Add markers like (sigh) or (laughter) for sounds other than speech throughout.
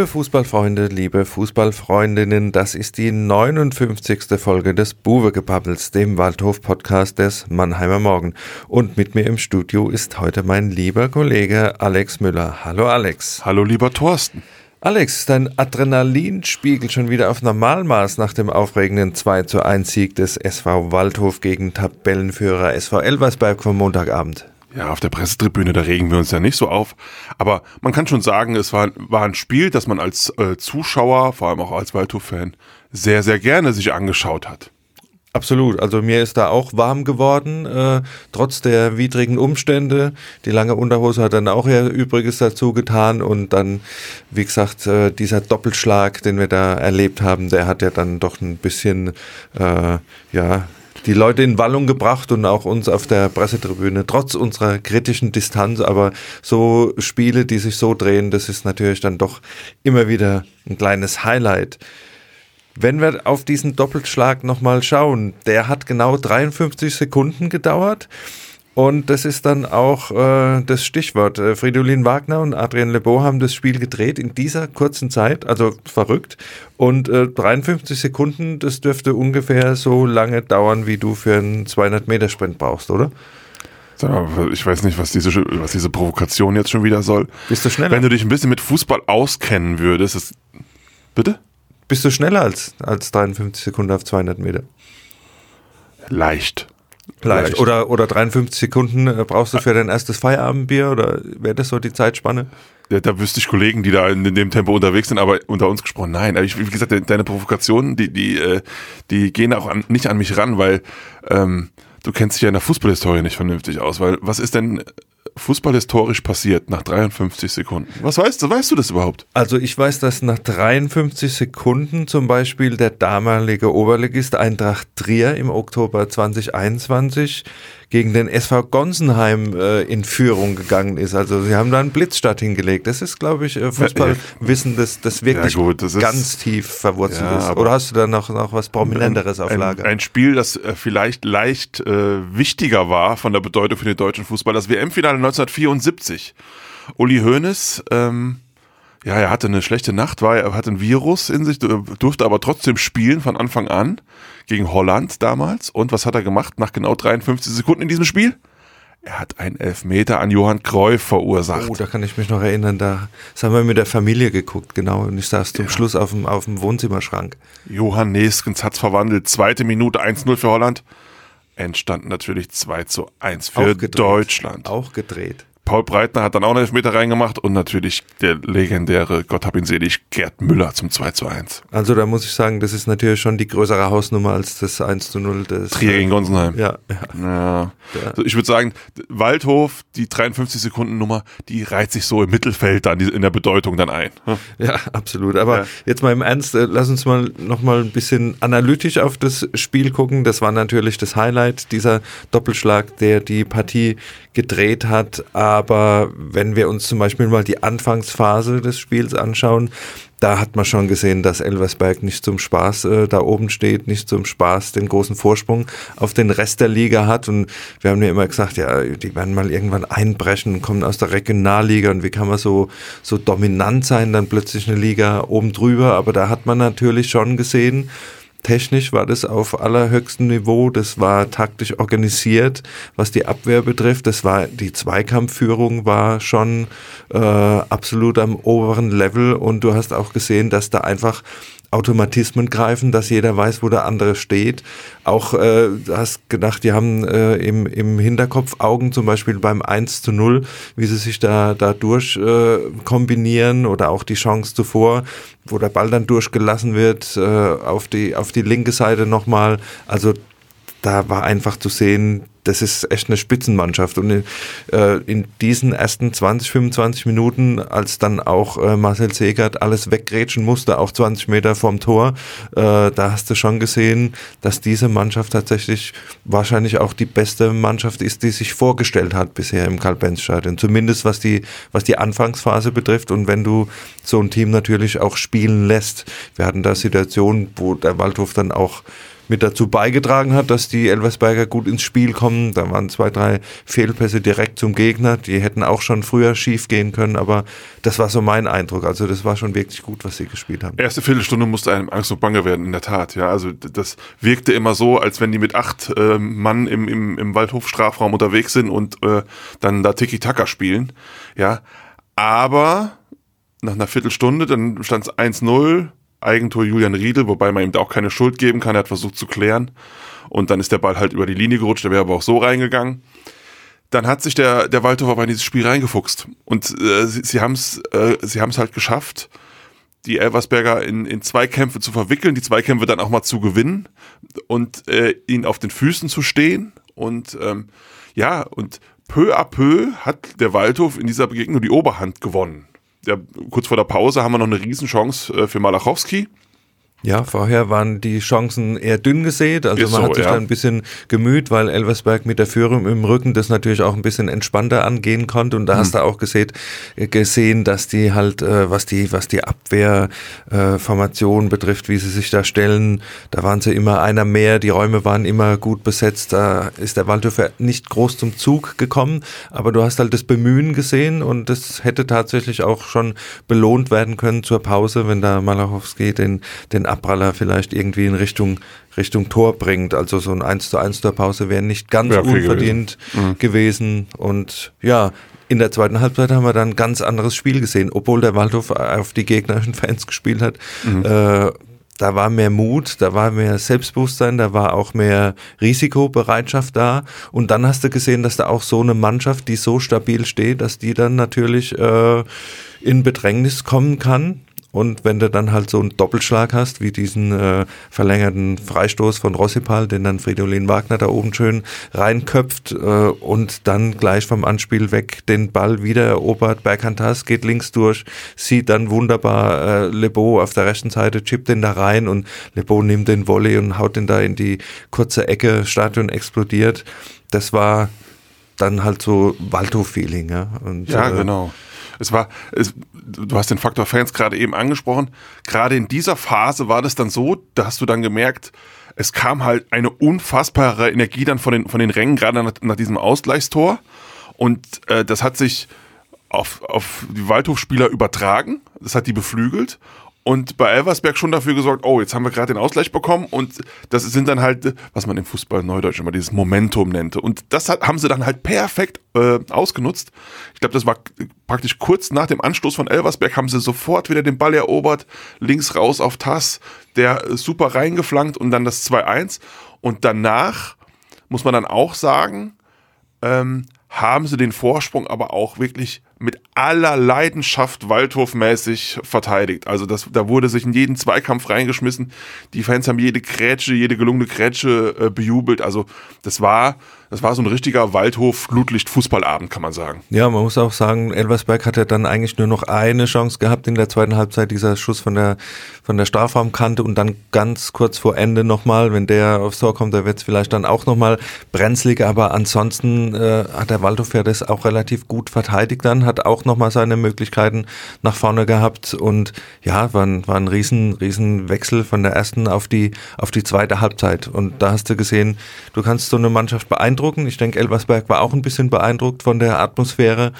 Liebe Fußballfreunde, liebe Fußballfreundinnen, das ist die 59. Folge des Buwegebabbels, dem Waldhof-Podcast des Mannheimer Morgen. Und mit mir im Studio ist heute mein lieber Kollege Alex Müller. Hallo Alex. Hallo lieber Thorsten. Alex, dein Adrenalin spiegelt schon wieder auf Normalmaß nach dem aufregenden 2 zu 1 Sieg des SV Waldhof gegen Tabellenführer SV Elversberg vom Montagabend. Ja, auf der Pressetribüne, da regen wir uns ja nicht so auf. Aber man kann schon sagen, es war, war ein Spiel, das man als äh, Zuschauer, vor allem auch als Waldhof-Fan, sehr, sehr gerne sich angeschaut hat. Absolut. Also mir ist da auch warm geworden, äh, trotz der widrigen Umstände. Die lange Unterhose hat dann auch ihr Übriges dazu getan und dann, wie gesagt, äh, dieser Doppelschlag, den wir da erlebt haben, der hat ja dann doch ein bisschen, äh, ja, die Leute in Wallung gebracht und auch uns auf der Pressetribüne, trotz unserer kritischen Distanz. Aber so Spiele, die sich so drehen, das ist natürlich dann doch immer wieder ein kleines Highlight. Wenn wir auf diesen Doppelschlag nochmal schauen, der hat genau 53 Sekunden gedauert. Und das ist dann auch äh, das Stichwort. Äh, Fridolin Wagner und Adrien Lebeau haben das Spiel gedreht in dieser kurzen Zeit, also verrückt. Und äh, 53 Sekunden, das dürfte ungefähr so lange dauern, wie du für einen 200-Meter-Sprint brauchst, oder? Ich weiß nicht, was diese, was diese Provokation jetzt schon wieder soll. Bist du schneller? Wenn du dich ein bisschen mit Fußball auskennen würdest, ist, bitte? Bist du schneller als, als 53 Sekunden auf 200 Meter? Leicht. Leicht. Oder, oder 53 Sekunden äh, brauchst du für dein erstes Feierabendbier oder wäre das so die Zeitspanne? Ja, da wüsste ich Kollegen, die da in, in, dem Tempo unterwegs sind, aber unter uns gesprochen, nein. Aber ich, wie gesagt, deine Provokationen, die, die, äh, die gehen auch an, nicht an mich ran, weil ähm, du kennst dich ja in der Fußballhistorie nicht vernünftig aus. Weil was ist denn fußballhistorisch passiert nach 53 Sekunden? Was weißt du? Weißt du das überhaupt? Also ich weiß, dass nach 53 Sekunden zum Beispiel der damalige Oberligist Eintracht Trier im Oktober 2021 gegen den SV Gonsenheim äh, in Führung gegangen ist. Also sie haben da einen Blitzstart hingelegt. Das ist, glaube ich, äh, Fußballwissen, das, das wirklich ja gut, das ganz tief verwurzelt ja, ist. Oder hast du da noch, noch was Prominenteres auf Lager? Ein, ein Spiel, das äh, vielleicht leicht äh, wichtiger war von der Bedeutung für den deutschen Fußball, das WM-Finale 1974. Uli Hoeneß ähm, ja, er hatte eine schlechte Nacht, war, er hatte ein Virus in sich, durfte aber trotzdem spielen von Anfang an gegen Holland damals. Und was hat er gemacht nach genau 53 Sekunden in diesem Spiel? Er hat einen Elfmeter an Johann Cruyff verursacht. Oh, da kann ich mich noch erinnern. Da haben wir mit der Familie geguckt, genau. Und ich saß zum ja. Schluss auf dem, auf dem Wohnzimmerschrank. Johann Neskens hat's verwandelt. Zweite Minute 1-0 für Holland. Entstand natürlich 2 zu 1 für Auch Deutschland. Auch gedreht. Paul Breitner hat dann auch einen Elfmeter reingemacht und natürlich der legendäre, Gott hab ihn selig, Gerd Müller zum 2 zu 1. Also da muss ich sagen, das ist natürlich schon die größere Hausnummer als das 1 zu 0 des Trier gegen Gonsenheim. Ja. ja. ja. Also ich würde sagen, Waldhof, die 53 Sekunden Nummer, die reiht sich so im Mittelfeld dann in der Bedeutung dann ein. Ja, absolut. Aber ja. jetzt mal im Ernst, äh, lass uns mal nochmal ein bisschen analytisch auf das Spiel gucken. Das war natürlich das Highlight, dieser Doppelschlag, der die Partie gedreht hat. Aber wenn wir uns zum Beispiel mal die Anfangsphase des Spiels anschauen, da hat man schon gesehen, dass Elversberg nicht zum Spaß äh, da oben steht, nicht zum Spaß den großen Vorsprung auf den Rest der Liga hat. Und wir haben ja immer gesagt, ja, die werden mal irgendwann einbrechen, kommen aus der Regionalliga und wie kann man so, so dominant sein, dann plötzlich eine Liga oben drüber. Aber da hat man natürlich schon gesehen, Technisch war das auf allerhöchstem Niveau, das war taktisch organisiert, was die Abwehr betrifft. Das war die Zweikampfführung war schon äh, absolut am oberen Level und du hast auch gesehen, dass da einfach Automatismen greifen, dass jeder weiß, wo der andere steht. Auch äh, hast gedacht, die haben äh, im, im Hinterkopf Augen zum Beispiel beim 1 zu 0, wie sie sich da, da durch äh, kombinieren oder auch die Chance zuvor, wo der Ball dann durchgelassen wird äh, auf, die, auf die linke Seite nochmal. Also da war einfach zu sehen, das ist echt eine Spitzenmannschaft. Und in, äh, in diesen ersten 20, 25 Minuten, als dann auch äh, Marcel Segert alles weggrätschen musste, auch 20 Meter vom Tor, äh, da hast du schon gesehen, dass diese Mannschaft tatsächlich wahrscheinlich auch die beste Mannschaft ist, die sich vorgestellt hat bisher im Karl-Benz-Stadion. Zumindest was die, was die Anfangsphase betrifft. Und wenn du so ein Team natürlich auch spielen lässt. Wir hatten da Situationen, wo der Waldhof dann auch mit dazu beigetragen hat, dass die Elversberger gut ins Spiel kommen. Da waren zwei, drei Fehlpässe direkt zum Gegner. Die hätten auch schon früher schief gehen können, aber das war so mein Eindruck. Also das war schon wirklich gut, was sie gespielt haben. Erste Viertelstunde musste einem Angst und Bange werden, in der Tat. Ja, also das wirkte immer so, als wenn die mit acht äh, Mann im, im, im Waldhof-Strafraum unterwegs sind und äh, dann da Tiki-Taka spielen. Ja, aber nach einer Viertelstunde, dann stand es 1-0, Eigentor Julian Riedel, wobei man ihm da auch keine Schuld geben kann. Er hat versucht zu klären. Und dann ist der Ball halt über die Linie gerutscht, der wäre aber auch so reingegangen. Dann hat sich der, der Waldhof aber in dieses Spiel reingefuchst. Und äh, sie, sie haben es äh, sie haben's halt geschafft, die Elversberger in, in Zweikämpfe zu verwickeln, die Zweikämpfe dann auch mal zu gewinnen und äh, ihnen auf den Füßen zu stehen. Und ähm, ja, und peu à peu hat der Waldhof in dieser Begegnung die Oberhand gewonnen ja, kurz vor der Pause haben wir noch eine Riesenchance äh, für Malachowski. Ja, vorher waren die Chancen eher dünn gesät. Also Ist man so, hat sich ja. da ein bisschen gemüht, weil Elversberg mit der Führung im Rücken das natürlich auch ein bisschen entspannter angehen konnte. Und da hm. hast du auch gesehen, gesehen, dass die halt, äh, was die, was die Abwehrformation äh, betrifft, wie sie sich da stellen, da waren sie immer einer mehr, die Räume waren immer gut besetzt. Da ist der Waldhofer nicht groß zum Zug gekommen, aber du hast halt das Bemühen gesehen und das hätte tatsächlich auch schon belohnt werden können zur Pause, wenn da Malachowski den, den Abpraller vielleicht irgendwie in Richtung, Richtung Tor bringt. Also so ein 1 zu 1 der Pause wäre nicht ganz ja, unverdient gewesen. Mhm. gewesen. Und ja, in der zweiten Halbzeit haben wir dann ein ganz anderes Spiel gesehen, obwohl der Waldhof auf die gegnerischen Fans gespielt hat. Mhm. Äh, da war mehr Mut, da war mehr Selbstbewusstsein, da war auch mehr Risikobereitschaft da. Und dann hast du gesehen, dass da auch so eine Mannschaft, die so stabil steht, dass die dann natürlich äh, in Bedrängnis kommen kann. Und wenn du dann halt so einen Doppelschlag hast, wie diesen äh, verlängerten Freistoß von Rossipal, den dann Fridolin Wagner da oben schön reinköpft äh, und dann gleich vom Anspiel weg den Ball wieder erobert, Berghantas geht links durch, sieht dann wunderbar äh, Lebo auf der rechten Seite, chippt den da rein und Lebo nimmt den Volley und haut den da in die kurze Ecke, Stadion explodiert. Das war dann halt so Waldhof-Feeling. Ja, und, ja äh, genau. Es war, es, du hast den Faktor Fans gerade eben angesprochen. Gerade in dieser Phase war das dann so, da hast du dann gemerkt, es kam halt eine unfassbare Energie dann von den, von den Rängen, gerade nach, nach diesem Ausgleichstor. Und äh, das hat sich auf, auf die Waldhofspieler übertragen. Das hat die beflügelt und bei Elversberg schon dafür gesorgt, oh, jetzt haben wir gerade den Ausgleich bekommen und das sind dann halt, was man im Fußball Neudeutsch immer dieses Momentum nannte. Und das hat, haben sie dann halt perfekt äh, ausgenutzt. Ich glaube, das war praktisch kurz nach dem Anstoß von Elversberg, haben sie sofort wieder den Ball erobert, links raus auf Tass, der super reingeflankt und dann das 2-1. Und danach muss man dann auch sagen, ähm, haben sie den Vorsprung aber auch wirklich mit aller Leidenschaft Waldhofmäßig verteidigt. Also das, da wurde sich in jeden Zweikampf reingeschmissen. Die Fans haben jede Grätsche, jede gelungene Grätsche äh, bejubelt. Also das war das war so ein richtiger Waldhof-Flutlicht-Fußballabend, kann man sagen. Ja, man muss auch sagen, Elversberg hatte dann eigentlich nur noch eine Chance gehabt in der zweiten Halbzeit, dieser Schuss von der, von der Strafraumkante und dann ganz kurz vor Ende nochmal, wenn der aufs Tor kommt, da wird es vielleicht dann auch nochmal brenzlig, aber ansonsten äh, hat der Waldhof ja das auch relativ gut verteidigt dann, hat auch nochmal seine Möglichkeiten nach vorne gehabt und ja, war ein, war ein riesen, riesen Wechsel von der ersten auf die, auf die zweite Halbzeit und da hast du gesehen, du kannst so eine Mannschaft beeindrucken. Ich denke, Elversberg war auch ein bisschen beeindruckt von der Atmosphäre.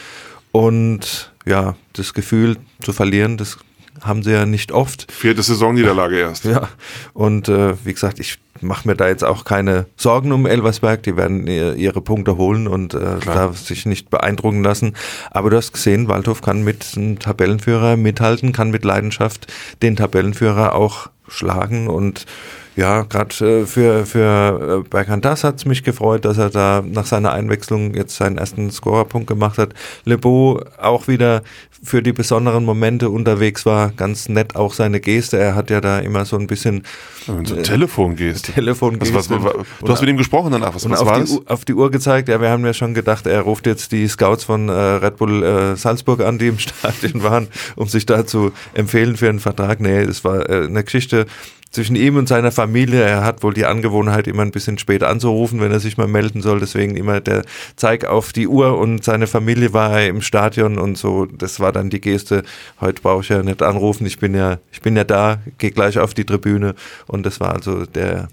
Und ja, das Gefühl zu verlieren, das haben sie ja nicht oft. Vierte Saisonniederlage erst. Ja, und äh, wie gesagt, ich mache mir da jetzt auch keine Sorgen um Elversberg. Die werden ihre Punkte holen und äh, darf sich nicht beeindrucken lassen. Aber du hast gesehen, Waldhof kann mit einem Tabellenführer mithalten, kann mit Leidenschaft den Tabellenführer auch schlagen und ja, gerade äh, für, für äh, Bergantas hat es mich gefreut, dass er da nach seiner Einwechslung jetzt seinen ersten Scorerpunkt gemacht hat. Lebo auch wieder für die besonderen Momente unterwegs war, ganz nett auch seine Geste. Er hat ja da immer so ein bisschen ja, so äh, Telefongeste. Telefongeste. Was, was, was, du hast mit ihm gesprochen danach. Was, was war die, das? Auf die Uhr gezeigt. Ja, wir haben ja schon gedacht, er ruft jetzt die Scouts von äh, Red Bull äh, Salzburg an, die im (laughs) Stadion waren, um sich da zu empfehlen für einen Vertrag. Nee, es war äh, eine Geschichte zwischen ihm und seiner Familie. Er hat wohl die Angewohnheit, immer ein bisschen spät anzurufen, wenn er sich mal melden soll. Deswegen immer der Zeig auf die Uhr und seine Familie war im Stadion und so. Das war dann die Geste. Heute brauche ich ja nicht anrufen. Ich bin ja, ich bin ja da, gehe gleich auf die Tribüne. Und das war also der,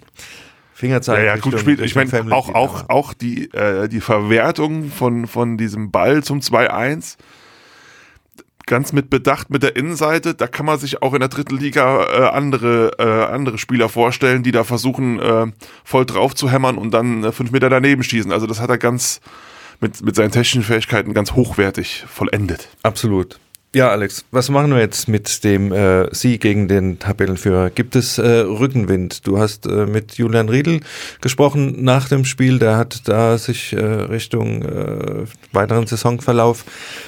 Fingerzeig. Ja, ja, gut gespielt. Ich meine, auch, auch, auch die, äh, die Verwertung von, von diesem Ball zum 2-1 ganz mit Bedacht mit der Innenseite. Da kann man sich auch in der dritten Liga äh, andere, äh, andere Spieler vorstellen, die da versuchen, äh, voll drauf zu hämmern und dann äh, fünf Meter daneben schießen. Also das hat er ganz mit, mit seinen technischen Fähigkeiten ganz hochwertig vollendet. Absolut. Ja, Alex, was machen wir jetzt mit dem äh, Sieg gegen den Tabellenführer? Gibt es äh, Rückenwind? Du hast äh, mit Julian Riedel gesprochen nach dem Spiel. Der hat da sich äh, Richtung äh, weiteren Saisonverlauf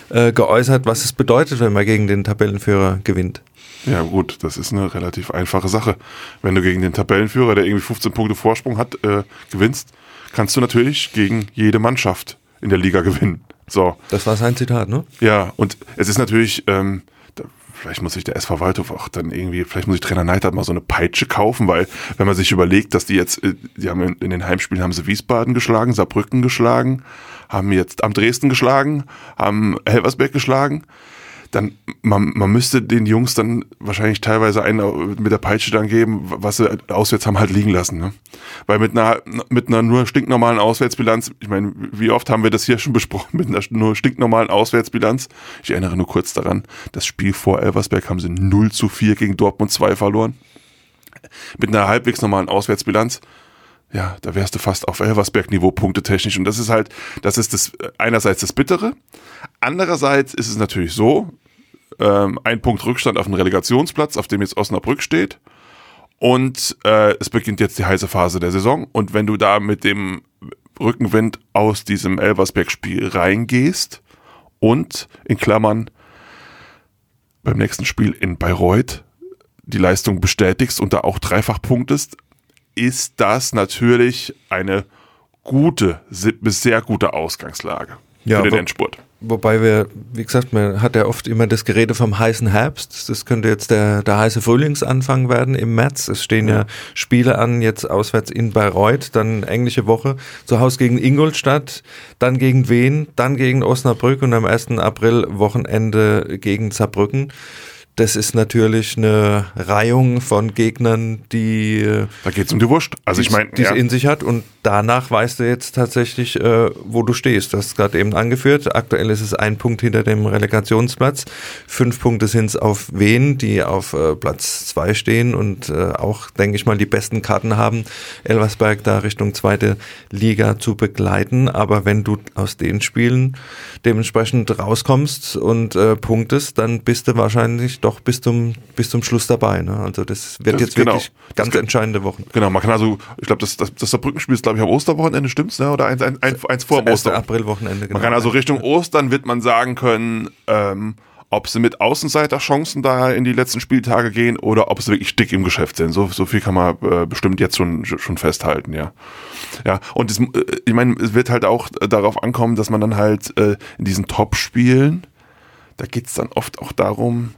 äh, geäußert, was es bedeutet, wenn man gegen den Tabellenführer gewinnt. Ja gut, das ist eine relativ einfache Sache. Wenn du gegen den Tabellenführer, der irgendwie 15 Punkte Vorsprung hat, gewinnst, kannst du natürlich gegen jede Mannschaft in der Liga gewinnen. So. Das war sein Zitat, ne? Ja, und es ist natürlich, ähm, da, vielleicht muss sich der SV Waldhof auch dann irgendwie, vielleicht muss ich Trainer Neidhardt mal so eine Peitsche kaufen, weil wenn man sich überlegt, dass die jetzt, äh, die haben in, in den Heimspielen haben sie Wiesbaden geschlagen, Saarbrücken geschlagen, haben jetzt am Dresden geschlagen, haben Helversberg geschlagen dann man, man müsste den Jungs dann wahrscheinlich teilweise einen mit der Peitsche dann geben, was sie auswärts haben halt liegen lassen. Ne? Weil mit einer mit einer nur stinknormalen Auswärtsbilanz, ich meine, wie oft haben wir das hier schon (laughs) besprochen, mit einer nur stinknormalen Auswärtsbilanz. Ich erinnere nur kurz daran, das Spiel vor Elversberg haben sie 0 zu 4 gegen Dortmund 2 verloren. Mit einer halbwegs normalen Auswärtsbilanz ja, da wärst du fast auf Elversberg-Niveau punktetechnisch. Und das ist halt, das ist das einerseits das Bittere. Andererseits ist es natürlich so, ähm, ein Punkt Rückstand auf dem Relegationsplatz, auf dem jetzt Osnabrück steht. Und äh, es beginnt jetzt die heiße Phase der Saison. Und wenn du da mit dem Rückenwind aus diesem Elversberg-Spiel reingehst und in Klammern beim nächsten Spiel in Bayreuth die Leistung bestätigst und da auch dreifach punktest, ist das natürlich eine gute bis sehr gute Ausgangslage ja, für den Endspurt. Wobei wir, wie gesagt, man hat ja oft immer das Gerede vom heißen Herbst. Das könnte jetzt der, der heiße Frühlingsanfang werden im März. Es stehen ja. ja Spiele an, jetzt auswärts in Bayreuth, dann englische Woche, zu Hause gegen Ingolstadt, dann gegen Wien, dann gegen Osnabrück und am 1. April Wochenende gegen Saarbrücken das ist natürlich eine Reihung von Gegnern, die. Äh, da geht es um die Wurst. Also ich meine. Die es ja. in sich hat und danach weißt du jetzt tatsächlich, äh, wo du stehst. Das hast gerade eben angeführt. Aktuell ist es ein Punkt hinter dem Relegationsplatz. Fünf Punkte sind es auf Wen, die auf äh, Platz zwei stehen und äh, auch, denke ich mal, die besten Karten haben, Elversberg da Richtung zweite Liga zu begleiten. Aber wenn du aus den Spielen dementsprechend rauskommst und äh, punktest, dann bist du wahrscheinlich doch doch bis zum, bis zum Schluss dabei. Ne? Also das wird jetzt genau, wirklich ganz das, entscheidende Wochen. Genau, man kann also, ich glaube, das, das, das Saarbrückenspiel ist, glaube ich, am Osterwochenende, stimmt's? Ne? Oder eins, eins, eins, eins vor dem Ostern. Aprilwochenende, genau. Man kann also Richtung Ostern wird man sagen können, ähm, ob sie mit Außenseiterchancen da in die letzten Spieltage gehen oder ob sie wirklich dick im Geschäft sind. So, so viel kann man äh, bestimmt jetzt schon, schon festhalten, ja. Ja, und das, äh, ich meine, es wird halt auch darauf ankommen, dass man dann halt äh, in diesen Top-Spielen, da geht's dann oft auch darum,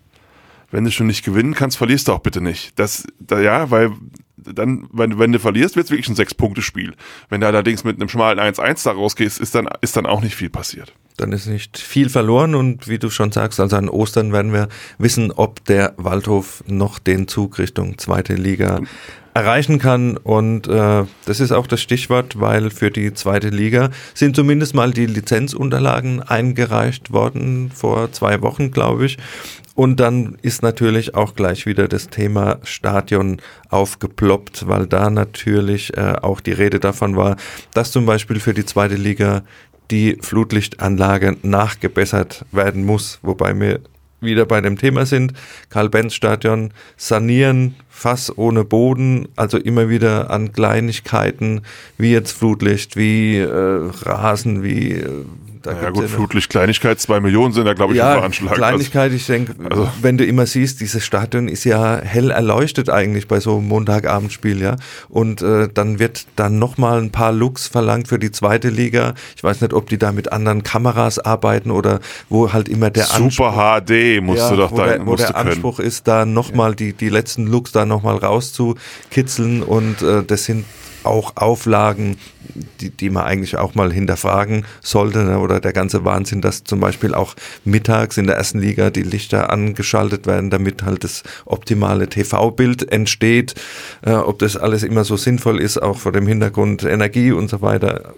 wenn du schon nicht gewinnen kannst, verlierst du auch bitte nicht. Das, da, ja, weil dann, wenn, wenn du verlierst, wird es wirklich ein Sechs-Punkte-Spiel. Wenn du allerdings mit einem schmalen 1-1 da rausgehst, ist dann, ist dann auch nicht viel passiert. Dann ist nicht viel verloren und wie du schon sagst, also an Ostern werden wir wissen, ob der Waldhof noch den Zug Richtung zweite Liga erreichen kann. Und äh, das ist auch das Stichwort, weil für die zweite Liga sind zumindest mal die Lizenzunterlagen eingereicht worden vor zwei Wochen, glaube ich. Und dann ist natürlich auch gleich wieder das Thema Stadion aufgeploppt, weil da natürlich äh, auch die Rede davon war, dass zum Beispiel für die zweite Liga die Flutlichtanlage nachgebessert werden muss, wobei wir wieder bei dem Thema sind. Karl-Benz-Stadion sanieren, Fass ohne Boden, also immer wieder an Kleinigkeiten, wie jetzt Flutlicht, wie äh, Rasen, wie äh, da ja gut, ja Flutlicht, Kleinigkeit, zwei Millionen sind da glaube ich ja, veranschlagt. Kleinigkeit, ich denke, also. wenn du immer siehst, dieses Stadion ist ja hell erleuchtet eigentlich bei so einem Montagabendspiel, ja. Und äh, dann wird dann nochmal ein paar Looks verlangt für die zweite Liga. Ich weiß nicht, ob die da mit anderen Kameras arbeiten oder wo halt immer der Super Anspruch, HD musst ja, du doch da der, Wo der Anspruch ist, da nochmal ja. die, die letzten Looks da nochmal rauszukitzeln und äh, das sind auch Auflagen, die, die man eigentlich auch mal hinterfragen sollte. Ne? Oder der ganze Wahnsinn, dass zum Beispiel auch mittags in der ersten Liga die Lichter angeschaltet werden, damit halt das optimale TV-Bild entsteht. Äh, ob das alles immer so sinnvoll ist, auch vor dem Hintergrund Energie und so weiter,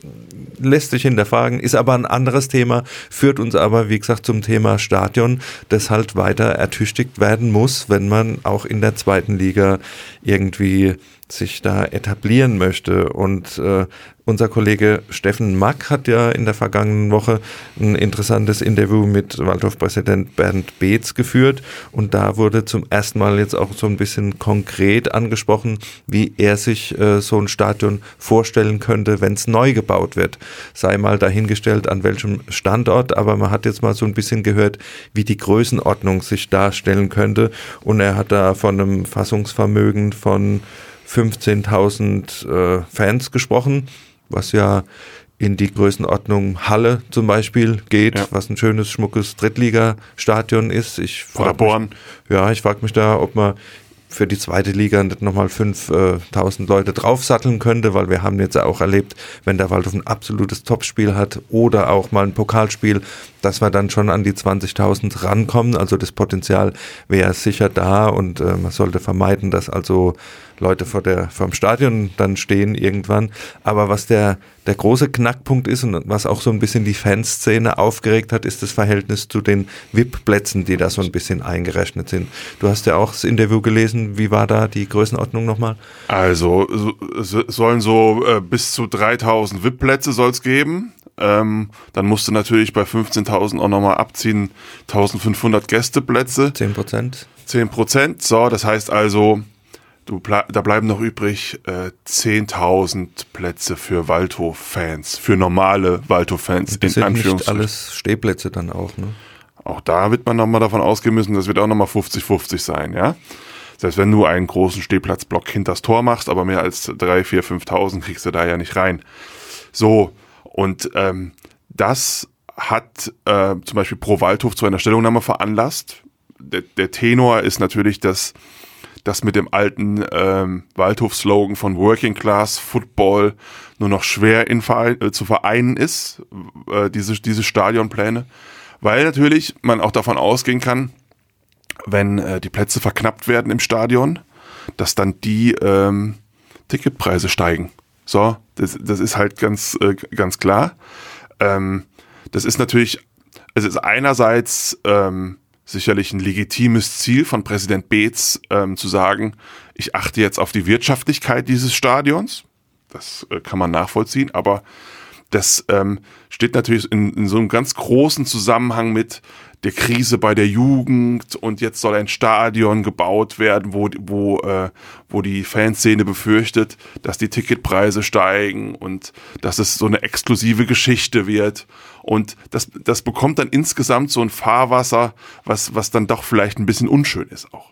lässt sich hinterfragen, ist aber ein anderes Thema, führt uns aber, wie gesagt, zum Thema Stadion, das halt weiter ertüchtigt werden muss, wenn man auch in der zweiten Liga irgendwie sich da etablieren möchte. Und äh, unser Kollege Steffen Mack hat ja in der vergangenen Woche ein interessantes Interview mit Waldhof-Präsident Bernd Beetz geführt. Und da wurde zum ersten Mal jetzt auch so ein bisschen konkret angesprochen, wie er sich äh, so ein Stadion vorstellen könnte, wenn es neu gebaut wird. Sei mal dahingestellt, an welchem Standort, aber man hat jetzt mal so ein bisschen gehört, wie die Größenordnung sich darstellen könnte. Und er hat da von einem Fassungsvermögen von 15.000 äh, Fans gesprochen, was ja in die Größenordnung Halle zum Beispiel geht, ja. was ein schönes, schmuckes Drittligastadion ist. Ich Paderborn. Mich, ja, ich frage mich da, ob man für die zweite Liga nicht nochmal 5000 Leute draufsatteln könnte, weil wir haben jetzt auch erlebt, wenn der Waldhof ein absolutes Topspiel hat oder auch mal ein Pokalspiel, dass wir dann schon an die 20.000 rankommen. Also das Potenzial wäre sicher da und äh, man sollte vermeiden, dass also Leute vor der, vor dem Stadion dann stehen irgendwann. Aber was der, der große Knackpunkt ist und was auch so ein bisschen die Fanszene aufgeregt hat, ist das Verhältnis zu den VIP-Plätzen, die da so ein bisschen eingerechnet sind. Du hast ja auch das Interview gelesen. Wie war da die Größenordnung nochmal? Also, so, sollen so äh, bis zu 3000 VIP-Plätze soll es geben. Ähm, dann musst du natürlich bei 15.000 auch nochmal abziehen, 1500 Gästeplätze. 10 Prozent. 10 Prozent, so, das heißt also, du ble da bleiben noch übrig äh, 10.000 Plätze für Waldhof-Fans, für normale Waldhof-Fans in sind nicht alles Stehplätze dann auch, ne? Auch da wird man nochmal davon ausgehen müssen, das wird auch nochmal 50-50 sein, ja? Selbst wenn du einen großen Stehplatzblock hinters Tor machst, aber mehr als 3, 4, 5.000 kriegst du da ja nicht rein. So, und ähm, das hat äh, zum Beispiel Pro Waldhof zu einer Stellungnahme veranlasst. Der, der Tenor ist natürlich, dass das mit dem alten ähm, Waldhof-Slogan von Working Class Football nur noch schwer in Verein, äh, zu vereinen ist, äh, diese, diese Stadionpläne. Weil natürlich man auch davon ausgehen kann, wenn äh, die Plätze verknappt werden im Stadion, dass dann die ähm, Ticketpreise steigen. So, das, das ist halt ganz, äh, ganz klar. Ähm, das ist natürlich, es ist einerseits ähm, sicherlich ein legitimes Ziel von Präsident Beetz ähm, zu sagen, ich achte jetzt auf die Wirtschaftlichkeit dieses Stadions. Das äh, kann man nachvollziehen, aber das ähm, steht natürlich in, in so einem ganz großen Zusammenhang mit der Krise bei der Jugend und jetzt soll ein Stadion gebaut werden, wo, wo, äh, wo die Fanszene befürchtet, dass die Ticketpreise steigen und dass es so eine exklusive Geschichte wird. Und das, das bekommt dann insgesamt so ein Fahrwasser, was, was dann doch vielleicht ein bisschen unschön ist auch.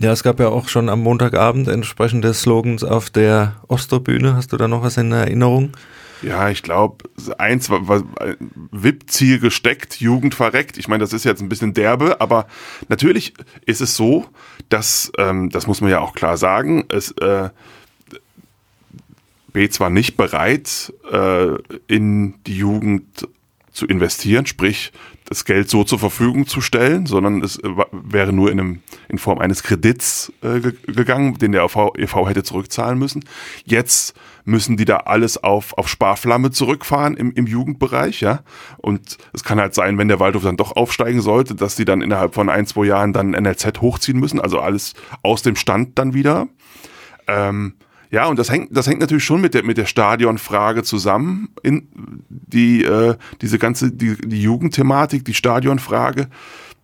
Ja, es gab ja auch schon am Montagabend entsprechende Slogans auf der Osterbühne. Hast du da noch was in Erinnerung? Ja, ich glaube, eins war, war VIP-Ziel gesteckt, Jugend verreckt. Ich meine, das ist jetzt ein bisschen derbe, aber natürlich ist es so, dass, ähm, das muss man ja auch klar sagen, es äh, B zwar nicht bereit, äh, in die Jugend zu investieren, sprich das Geld so zur Verfügung zu stellen, sondern es äh, wäre nur in, einem, in Form eines Kredits äh, gegangen, den der EV hätte zurückzahlen müssen. Jetzt müssen die da alles auf, auf Sparflamme zurückfahren im, im Jugendbereich, ja. Und es kann halt sein, wenn der Waldhof dann doch aufsteigen sollte, dass die dann innerhalb von ein, zwei Jahren dann NLZ hochziehen müssen, also alles aus dem Stand dann wieder. Ähm, ja, und das hängt, das hängt natürlich schon mit der, mit der Stadionfrage zusammen, in die, äh, diese ganze, die, die Jugendthematik, die Stadionfrage.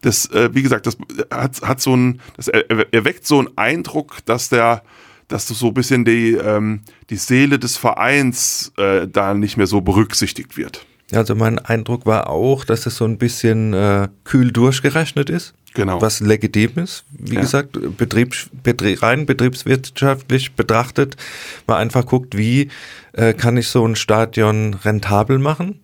Das, äh, wie gesagt, das hat, hat so ein, das erweckt so einen Eindruck, dass der, dass so ein bisschen die, ähm, die Seele des Vereins äh, da nicht mehr so berücksichtigt wird. Also mein Eindruck war auch, dass es so ein bisschen äh, kühl durchgerechnet ist. Genau. Was legitim ist. Wie ja. gesagt, Betrieb, Betrieb, rein betriebswirtschaftlich betrachtet, man einfach guckt, wie äh, kann ich so ein Stadion rentabel machen.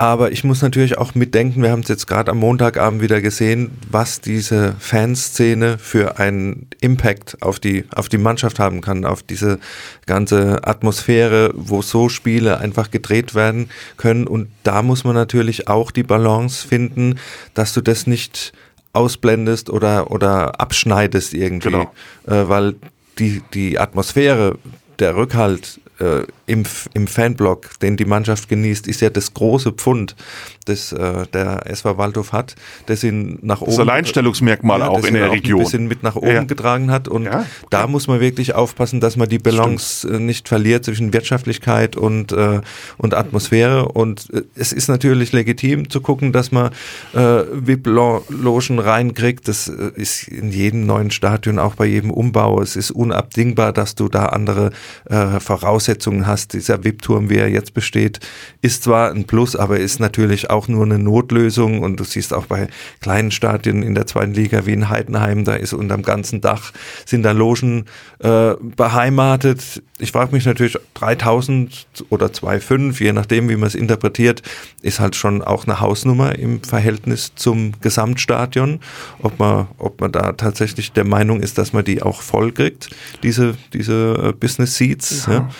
Aber ich muss natürlich auch mitdenken, wir haben es jetzt gerade am Montagabend wieder gesehen, was diese Fanszene für einen Impact auf die, auf die Mannschaft haben kann, auf diese ganze Atmosphäre, wo so Spiele einfach gedreht werden können. Und da muss man natürlich auch die Balance finden, dass du das nicht ausblendest oder, oder abschneidest irgendwie. Genau. Äh, weil die, die Atmosphäre, der Rückhalt äh, im, im Fanblock, den die Mannschaft genießt, ist ja das große Pfund, das äh, der SV Waldhof hat, das ihn nach oben. Das Alleinstellungsmerkmal ja, auch in der Region. ein bisschen mit nach oben ja. getragen hat. Und ja, okay. da muss man wirklich aufpassen, dass man die Balance Stimmt. Äh, nicht verliert zwischen Wirtschaftlichkeit und, äh, und Atmosphäre. Und äh, es ist natürlich legitim zu gucken, dass man äh, VIP-Logen reinkriegt. Das äh, ist in jedem neuen Stadion, auch bei jedem Umbau. Es ist unabdingbar, dass du da andere äh, Voraussetzungen hast hast, dieser VIP-Turm, wie er jetzt besteht, ist zwar ein Plus, aber ist natürlich auch nur eine Notlösung und du siehst auch bei kleinen Stadien in der zweiten Liga wie in Heidenheim, da ist unterm ganzen Dach, sind da Logen äh, beheimatet. Ich frage mich natürlich, 3000 oder 2,5, je nachdem, wie man es interpretiert, ist halt schon auch eine Hausnummer im Verhältnis zum Gesamtstadion. Ob man, ob man da tatsächlich der Meinung ist, dass man die auch voll kriegt, diese, diese äh, Business Seats. Ja. ja.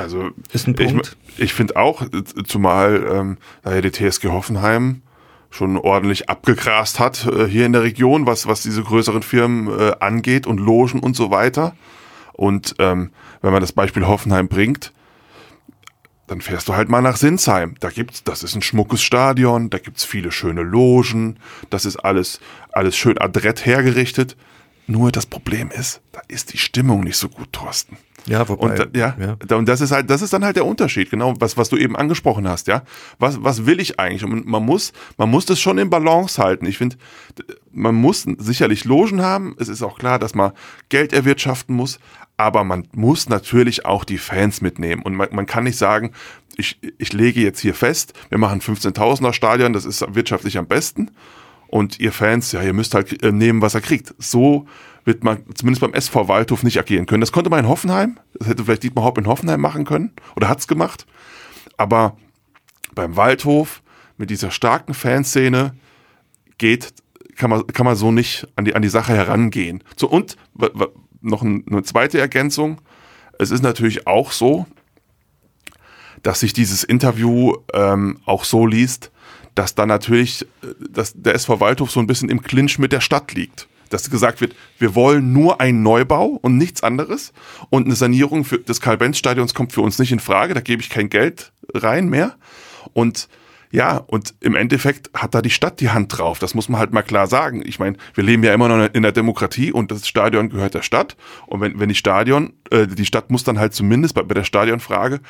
Also ist ein Punkt. Ich, ich finde auch, zumal ähm, daher die TSG Hoffenheim schon ordentlich abgegrast hat äh, hier in der Region, was, was diese größeren Firmen äh, angeht und Logen und so weiter. Und ähm, wenn man das Beispiel Hoffenheim bringt, dann fährst du halt mal nach Sinsheim. Da gibt's, das ist ein schmuckes Stadion, da gibt's viele schöne Logen, das ist alles, alles schön adrett hergerichtet. Nur das Problem ist, da ist die Stimmung nicht so gut, Thorsten. Ja, wobei, und, ja, ja, und das ist halt, das ist dann halt der Unterschied, genau, was, was du eben angesprochen hast, ja. Was, was will ich eigentlich? Und man muss, man muss das schon in Balance halten. Ich finde, man muss sicherlich Logen haben. Es ist auch klar, dass man Geld erwirtschaften muss, aber man muss natürlich auch die Fans mitnehmen. Und man, man kann nicht sagen, ich, ich lege jetzt hier fest, wir machen 15.000er Stadion, das ist wirtschaftlich am besten. Und ihr Fans, ja, ihr müsst halt äh, nehmen, was er kriegt. So wird man zumindest beim SV Waldhof nicht agieren können. Das konnte man in Hoffenheim, das hätte vielleicht Dietmar Hopp in Hoffenheim machen können oder hat's gemacht. Aber beim Waldhof mit dieser starken Fanszene geht, kann man, kann man so nicht an die, an die Sache herangehen. So, und noch eine zweite Ergänzung. Es ist natürlich auch so, dass sich dieses Interview ähm, auch so liest, dass da natürlich äh, dass der SV Waldhof so ein bisschen im Clinch mit der Stadt liegt dass gesagt wird, wir wollen nur einen Neubau und nichts anderes. Und eine Sanierung für, des Karl-Benz-Stadions kommt für uns nicht in Frage. Da gebe ich kein Geld rein mehr. Und ja, und im Endeffekt hat da die Stadt die Hand drauf. Das muss man halt mal klar sagen. Ich meine, wir leben ja immer noch in der Demokratie und das Stadion gehört der Stadt. Und wenn, wenn die Stadion, äh, die Stadt muss dann halt zumindest bei, bei der Stadionfrage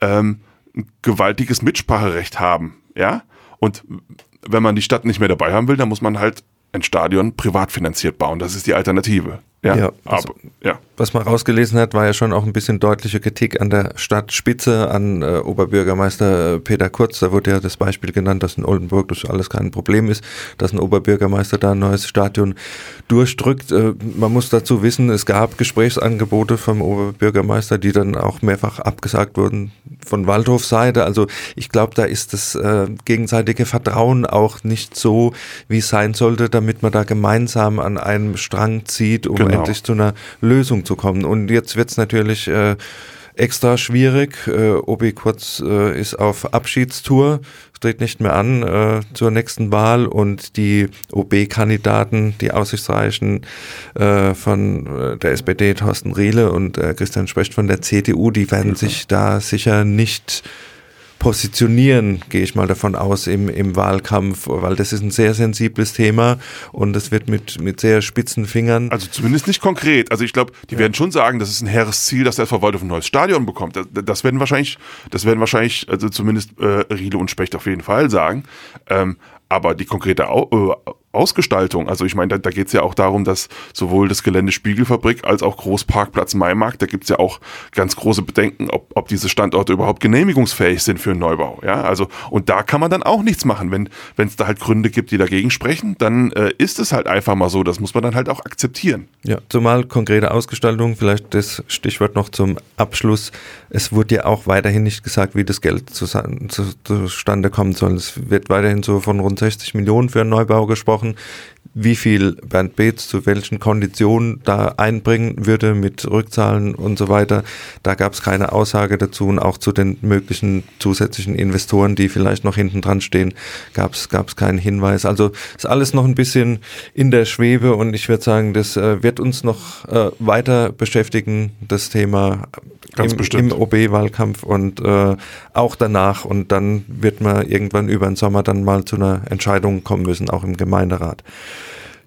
ähm, ein gewaltiges Mitspracherecht haben. Ja. Und wenn man die Stadt nicht mehr dabei haben will, dann muss man halt ein Stadion privat finanziert bauen. Das ist die Alternative. Ja, ja, aber, ja. Was man rausgelesen hat, war ja schon auch ein bisschen deutliche Kritik an der Stadtspitze, an äh, Oberbürgermeister äh, Peter Kurz. Da wurde ja das Beispiel genannt, dass in Oldenburg das alles kein Problem ist, dass ein Oberbürgermeister da ein neues Stadion durchdrückt. Äh, man muss dazu wissen, es gab Gesprächsangebote vom Oberbürgermeister, die dann auch mehrfach abgesagt wurden von Waldhofseite. Also ich glaube, da ist das äh, gegenseitige Vertrauen auch nicht so, wie es sein sollte, damit man da gemeinsam an einem Strang zieht, um genau. endlich zu einer Lösung zu kommen. Und jetzt wird es natürlich äh, extra schwierig. Äh, Obi Kurz äh, ist auf Abschiedstour, tritt nicht mehr an äh, zur nächsten Wahl und die OB-Kandidaten, die aussichtsreichen äh, von äh, der SPD, Thorsten Riele und äh, Christian Specht von der CDU, die werden sich da sicher nicht positionieren, gehe ich mal davon aus, im, im Wahlkampf, weil das ist ein sehr sensibles Thema und es wird mit, mit sehr spitzen Fingern. Also zumindest nicht konkret. Also ich glaube, die ja. werden schon sagen, das ist ein hehres Ziel, dass der Verwaltung ein neues Stadion bekommt. Das, das, werden wahrscheinlich, das werden wahrscheinlich, also zumindest äh, Riele und Specht auf jeden Fall sagen. Ähm, aber die konkrete Au äh, Ausgestaltung. Also ich meine, da, da geht es ja auch darum, dass sowohl das Gelände Spiegelfabrik als auch Großparkplatz Maimarkt, da gibt es ja auch ganz große Bedenken, ob, ob diese Standorte überhaupt genehmigungsfähig sind für einen Neubau. Ja, also und da kann man dann auch nichts machen. Wenn es da halt Gründe gibt, die dagegen sprechen, dann äh, ist es halt einfach mal so. Das muss man dann halt auch akzeptieren. Ja, zumal konkrete Ausgestaltung, vielleicht das Stichwort noch zum Abschluss. Es wurde ja auch weiterhin nicht gesagt, wie das Geld zustande kommen soll. Es wird weiterhin so von rund 60 Millionen für einen Neubau gesprochen wie viel Bernd Beetz zu welchen Konditionen da einbringen würde mit Rückzahlen und so weiter. Da gab es keine Aussage dazu und auch zu den möglichen zusätzlichen Investoren, die vielleicht noch hinten dran stehen, gab es keinen Hinweis. Also ist alles noch ein bisschen in der Schwebe und ich würde sagen, das äh, wird uns noch äh, weiter beschäftigen, das Thema Ganz im, bestimmt. im OB-Wahlkampf und äh, auch danach und dann wird man irgendwann über den Sommer dann mal zu einer Entscheidung kommen müssen, auch im Gemeinderat.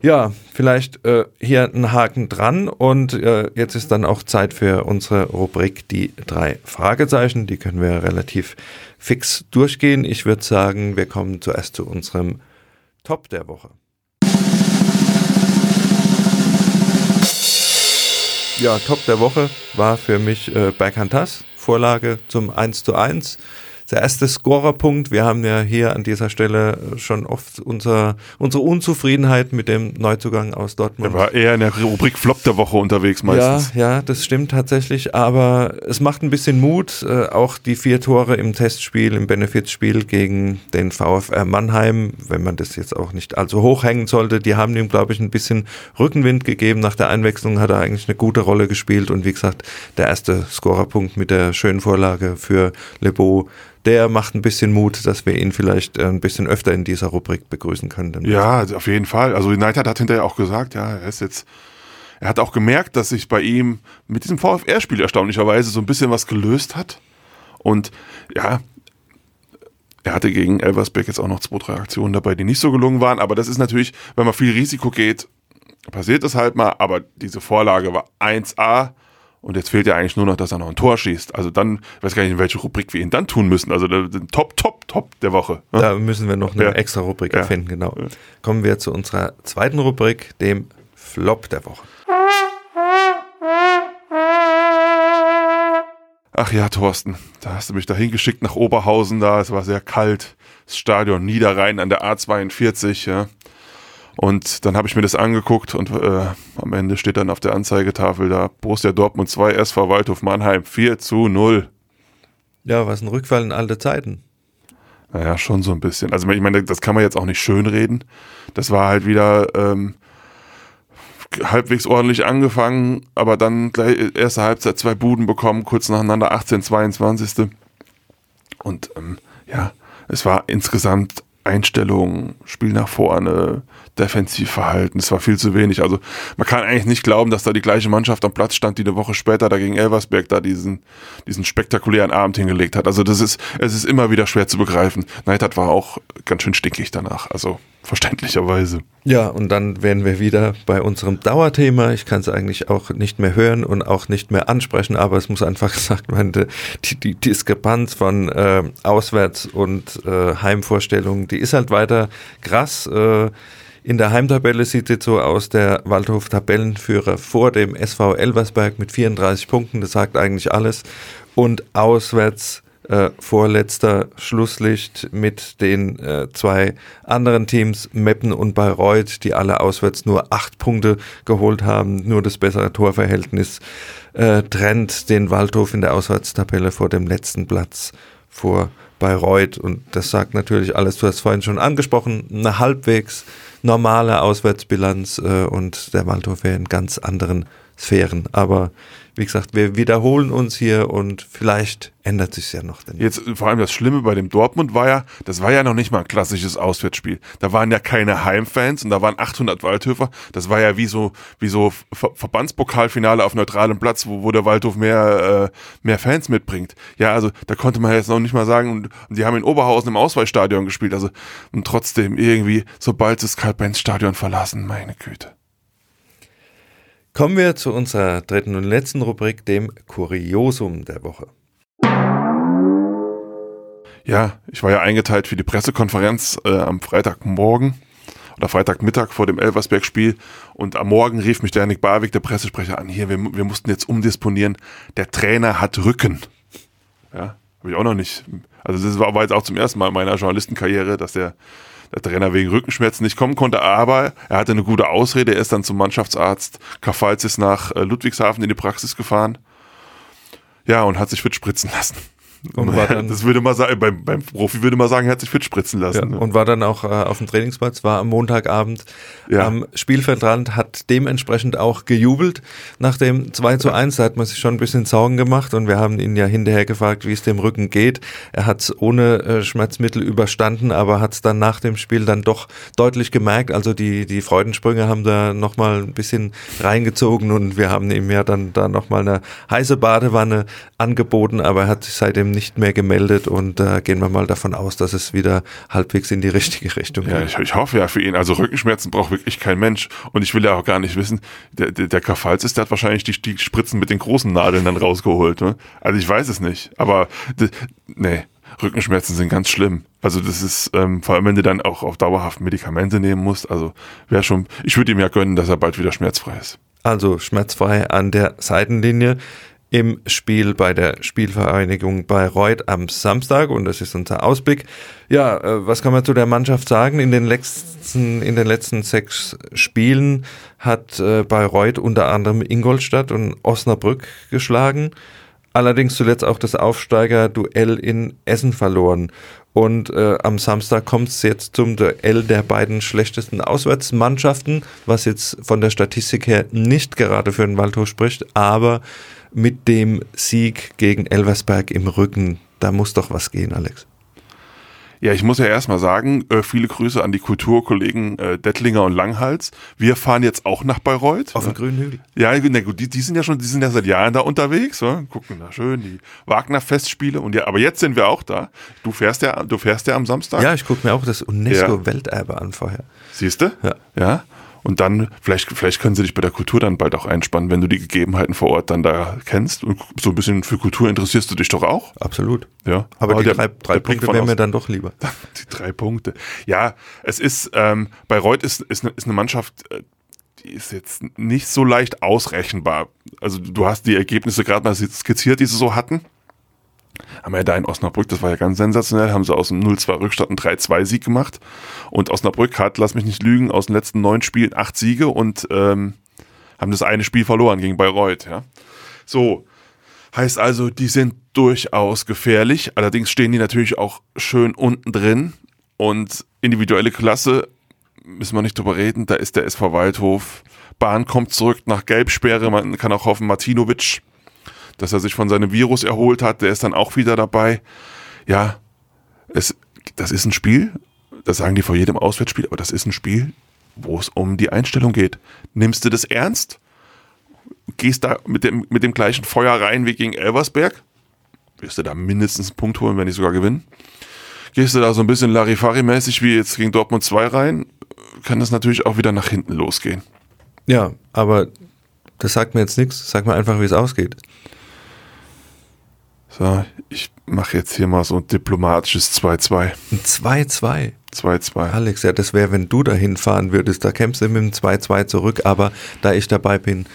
Ja, vielleicht äh, hier ein Haken dran und äh, jetzt ist dann auch Zeit für unsere Rubrik die drei Fragezeichen. Die können wir relativ fix durchgehen. Ich würde sagen, wir kommen zuerst zu unserem Top der Woche. Ja, Top der Woche war für mich äh, Berghantas, Vorlage zum 1 zu 1 der erste Scorerpunkt. Wir haben ja hier an dieser Stelle schon oft unser, unsere Unzufriedenheit mit dem Neuzugang aus Dortmund. Er war eher in der Rubrik Flop der Woche unterwegs meistens. Ja, ja, das stimmt tatsächlich, aber es macht ein bisschen Mut. Äh, auch die vier Tore im Testspiel, im Benefizspiel gegen den VfR Mannheim, wenn man das jetzt auch nicht allzu hoch hängen sollte, die haben ihm, glaube ich, ein bisschen Rückenwind gegeben. Nach der Einwechslung hat er eigentlich eine gute Rolle gespielt und wie gesagt, der erste Scorerpunkt mit der schönen Vorlage für Lebeau der macht ein bisschen Mut, dass wir ihn vielleicht äh, ein bisschen öfter in dieser Rubrik begrüßen können. Ja, also auf jeden Fall. Also United hat hinterher auch gesagt, ja, er ist jetzt, er hat auch gemerkt, dass sich bei ihm mit diesem VfR-Spiel erstaunlicherweise so ein bisschen was gelöst hat. Und ja, er hatte gegen Elversberg jetzt auch noch zwei, drei Aktionen dabei, die nicht so gelungen waren. Aber das ist natürlich, wenn man viel Risiko geht, passiert das halt mal. Aber diese Vorlage war 1A und jetzt fehlt ja eigentlich nur noch, dass er noch ein Tor schießt. Also dann, ich weiß gar nicht, in welche Rubrik wir ihn dann tun müssen. Also Top, Top, Top der Woche. Ne? Da müssen wir noch eine ja. extra Rubrik ja. erfinden, genau. Ja. Kommen wir zu unserer zweiten Rubrik, dem Flop der Woche. Ach ja, Thorsten, da hast du mich dahin geschickt nach Oberhausen da. Es war sehr kalt. Das Stadion Niederrhein an der A42, ja. Und dann habe ich mir das angeguckt und äh, am Ende steht dann auf der Anzeigetafel da Borussia Dortmund 2, SV Waldhof Mannheim 4 zu 0. Ja, was ein Rückfall in alte Zeiten. Naja, schon so ein bisschen. Also ich meine, das kann man jetzt auch nicht schönreden. Das war halt wieder ähm, halbwegs ordentlich angefangen, aber dann gleich erste Halbzeit zwei Buden bekommen, kurz nacheinander 18, 22. Und ähm, ja, es war insgesamt Einstellung, Spiel nach vorne, Defensivverhalten, es war viel zu wenig. Also man kann eigentlich nicht glauben, dass da die gleiche Mannschaft am Platz stand, die eine Woche später da gegen Elversberg da diesen, diesen spektakulären Abend hingelegt hat. Also das ist, es ist immer wieder schwer zu begreifen. Neidhardt war auch ganz schön stinkig danach, also verständlicherweise. Ja, und dann wären wir wieder bei unserem Dauerthema. Ich kann es eigentlich auch nicht mehr hören und auch nicht mehr ansprechen, aber es muss einfach (laughs) gesagt werden, die, die Diskrepanz von äh, Auswärts- und äh, Heimvorstellungen, die ist halt weiter krass. Äh, in der Heimtabelle sieht es so aus, der Waldhof Tabellenführer vor dem SV Elversberg mit 34 Punkten, das sagt eigentlich alles. Und auswärts äh, vorletzter Schlusslicht mit den äh, zwei anderen Teams, Meppen und Bayreuth, die alle auswärts nur acht Punkte geholt haben. Nur das bessere Torverhältnis äh, trennt den Waldhof in der Auswärtstabelle vor dem letzten Platz vor Bayreuth. Und das sagt natürlich alles, du hast vorhin schon angesprochen, eine halbwegs normale Auswärtsbilanz äh, und der Waldhof wäre in ganz anderen Sphären. Aber wie gesagt, wir wiederholen uns hier und vielleicht ändert sich ja noch. Jetzt vor allem das Schlimme bei dem Dortmund war ja, das war ja noch nicht mal ein klassisches Auswärtsspiel. Da waren ja keine Heimfans und da waren 800 Waldhöfer. Das war ja wie so wie so Ver Verbandspokalfinale auf neutralem Platz, wo, wo der Waldhof mehr äh, mehr Fans mitbringt. Ja, also da konnte man jetzt noch nicht mal sagen und, und die haben in Oberhausen im Ausweichstadion gespielt. Also und trotzdem irgendwie sobald das Karl-Benz-Stadion verlassen, meine Güte. Kommen wir zu unserer dritten und letzten Rubrik, dem Kuriosum der Woche. Ja, ich war ja eingeteilt für die Pressekonferenz äh, am Freitagmorgen oder Freitagmittag vor dem Elversberg-Spiel und am Morgen rief mich der Nick Barwig, der Pressesprecher, an, hier, wir, wir mussten jetzt umdisponieren, der Trainer hat Rücken. Ja, habe ich auch noch nicht. Also das war, war jetzt auch zum ersten Mal in meiner Journalistenkarriere, dass der, der Trainer wegen Rückenschmerzen nicht kommen konnte, aber er hatte eine gute Ausrede, er ist dann zum Mannschaftsarzt Kafalzis nach äh, Ludwigshafen in die Praxis gefahren. Ja, und hat sich fit spritzen lassen. Und war dann, das würde man sagen, beim, beim Profi würde man sagen, er hat sich fit spritzen lassen. Ja, ne? Und war dann auch äh, auf dem Trainingsplatz, war am Montagabend ja. am Spielfeldrand, hat dementsprechend auch gejubelt nach dem 2 zu 1. Da hat man sich schon ein bisschen Sorgen gemacht und wir haben ihn ja hinterher gefragt, wie es dem Rücken geht. Er hat es ohne äh, Schmerzmittel überstanden, aber hat es dann nach dem Spiel dann doch deutlich gemerkt. Also die, die Freudensprünge haben da nochmal ein bisschen reingezogen und wir haben ihm ja dann da nochmal eine heiße Badewanne angeboten, aber er hat sich seitdem nicht mehr gemeldet und äh, gehen wir mal davon aus, dass es wieder halbwegs in die richtige Richtung geht. Ja, ich, ich, hoffe ja für ihn. Also Rückenschmerzen braucht wirklich kein Mensch. Und ich will ja auch gar nicht wissen, der, der, der Kafalz der hat wahrscheinlich die, die Spritzen mit den großen Nadeln dann rausgeholt. Ne? Also ich weiß es nicht. Aber nee, Rückenschmerzen sind ganz schlimm. Also das ist, ähm, vor allem wenn du dann auch auf dauerhaft Medikamente nehmen musst. Also wäre schon, ich würde ihm ja gönnen, dass er bald wieder schmerzfrei ist. Also schmerzfrei an der Seitenlinie im Spiel bei der Spielvereinigung Bayreuth am Samstag und das ist unser Ausblick. Ja, äh, was kann man zu der Mannschaft sagen? In den letzten, in den letzten sechs Spielen hat äh, Bayreuth unter anderem Ingolstadt und Osnabrück geschlagen. Allerdings zuletzt auch das Aufsteiger-Duell in Essen verloren. Und äh, am Samstag kommt es jetzt zum Duell der beiden schlechtesten Auswärtsmannschaften, was jetzt von der Statistik her nicht gerade für den Waldhof spricht, aber mit dem Sieg gegen Elversberg im Rücken. Da muss doch was gehen, Alex. Ja, ich muss ja erstmal sagen, äh, viele Grüße an die Kulturkollegen äh, Dettlinger und Langhals. Wir fahren jetzt auch nach Bayreuth. Auf dem grünen Hügel. Ja, gut, die, die sind ja schon, die sind ja seit Jahren da unterwegs. Ja? Gucken da schön die Wagner-Festspiele und ja, aber jetzt sind wir auch da. Du fährst ja, du fährst ja am Samstag. Ja, ich gucke mir auch das UNESCO-Welterbe an vorher. Siehst du? Ja. Ja. Und dann, vielleicht, vielleicht können sie dich bei der Kultur dann bald auch einspannen, wenn du die Gegebenheiten vor Ort dann da kennst. Und so ein bisschen für Kultur interessierst du dich doch auch. Absolut. Ja. Aber, Aber die der, drei, drei Punkte wären mir dann doch lieber. (laughs) Die drei Punkte. Ja, es ist, ähm, Bayreuth ist, ist, eine, ist eine Mannschaft, äh, die ist jetzt nicht so leicht ausrechenbar. Also du hast die Ergebnisse gerade mal skizziert, die sie so hatten haben ja da in Osnabrück, das war ja ganz sensationell, haben sie aus dem 0-2 Rückstand einen 3-2-Sieg gemacht. Und Osnabrück hat, lass mich nicht lügen, aus den letzten neun Spielen acht Siege und ähm, haben das eine Spiel verloren gegen Bayreuth. Ja. So, heißt also, die sind durchaus gefährlich. Allerdings stehen die natürlich auch schön unten drin. Und individuelle Klasse, müssen wir nicht drüber reden, da ist der SV Waldhof. Bahn kommt zurück nach Gelbsperre, man kann auch hoffen, Martinovic dass er sich von seinem Virus erholt hat, der ist dann auch wieder dabei. Ja, es, das ist ein Spiel, das sagen die vor jedem Auswärtsspiel, aber das ist ein Spiel, wo es um die Einstellung geht. Nimmst du das ernst? Gehst da mit dem, mit dem gleichen Feuer rein wie gegen Elversberg? Wirst du da mindestens einen Punkt holen, wenn nicht sogar gewinnen? Gehst du da so ein bisschen Larifari-mäßig wie jetzt gegen Dortmund 2 rein, kann das natürlich auch wieder nach hinten losgehen. Ja, aber das sagt mir jetzt nichts. Sag mir einfach, wie es ausgeht. So, ich mache jetzt hier mal so ein diplomatisches 2-2. Ein 2-2? 2-2. Alex, ja, das wäre, wenn du dahin fahren würdest, da kämpfst du mit dem 2-2 zurück, aber da ich dabei bin,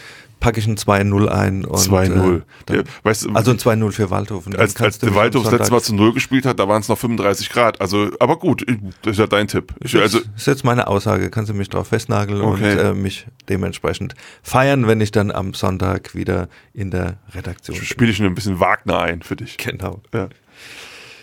packe ich ein 2-0 ein. 2-0. Äh, weißt, also ein 2-0 für Waldhof. Als, als der Waldhof das letzte Mal zu 0 gespielt hat, da waren es noch 35 Grad. Also, aber gut, das ist ja dein Tipp. Ich, also, das ist jetzt meine Aussage. Kannst du mich drauf festnageln okay. und äh, mich dementsprechend feiern, wenn ich dann am Sonntag wieder in der Redaktion bin. Spiele ich nur ein bisschen Wagner ein für dich. Genau. Ja.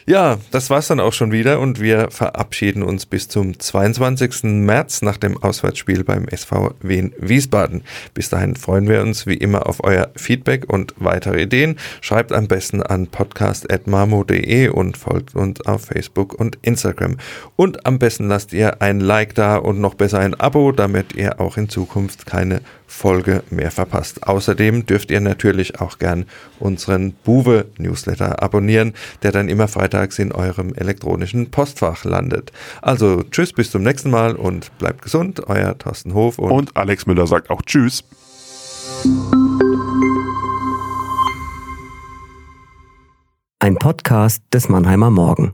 Ja, das war's dann auch schon wieder und wir verabschieden uns bis zum 22. März nach dem Auswärtsspiel beim SV Wien Wiesbaden. Bis dahin freuen wir uns wie immer auf euer Feedback und weitere Ideen. Schreibt am besten an podcast.marmo.de und folgt uns auf Facebook und Instagram. Und am besten lasst ihr ein Like da und noch besser ein Abo, damit ihr auch in Zukunft keine Folge mehr verpasst. Außerdem dürft ihr natürlich auch gern unseren Buwe Newsletter abonnieren, der dann immer freitags in eurem elektronischen Postfach landet. Also tschüss, bis zum nächsten Mal und bleibt gesund. Euer Thorsten Hof und, und Alex Müller sagt auch tschüss. Ein Podcast des Mannheimer Morgen.